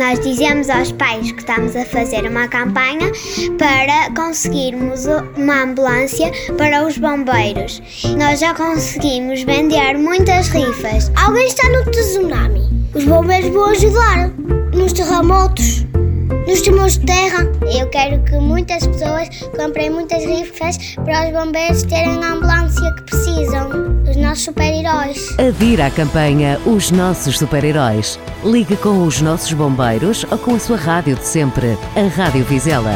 Nós dizemos aos pais que estamos a fazer uma campanha para conseguirmos uma ambulância para os bombeiros. Nós já conseguimos vender muitas rifas. Alguém está no tsunami. Os bombeiros vão ajudar nos terremotos nos timões de terra. Eu quero que muitas pessoas comprem muitas rifas para os bombeiros terem ambulância nossos super-heróis. Adira à campanha Os Nossos Super-Heróis. Ligue com os nossos bombeiros ou com a sua rádio de sempre, a Rádio Vizela.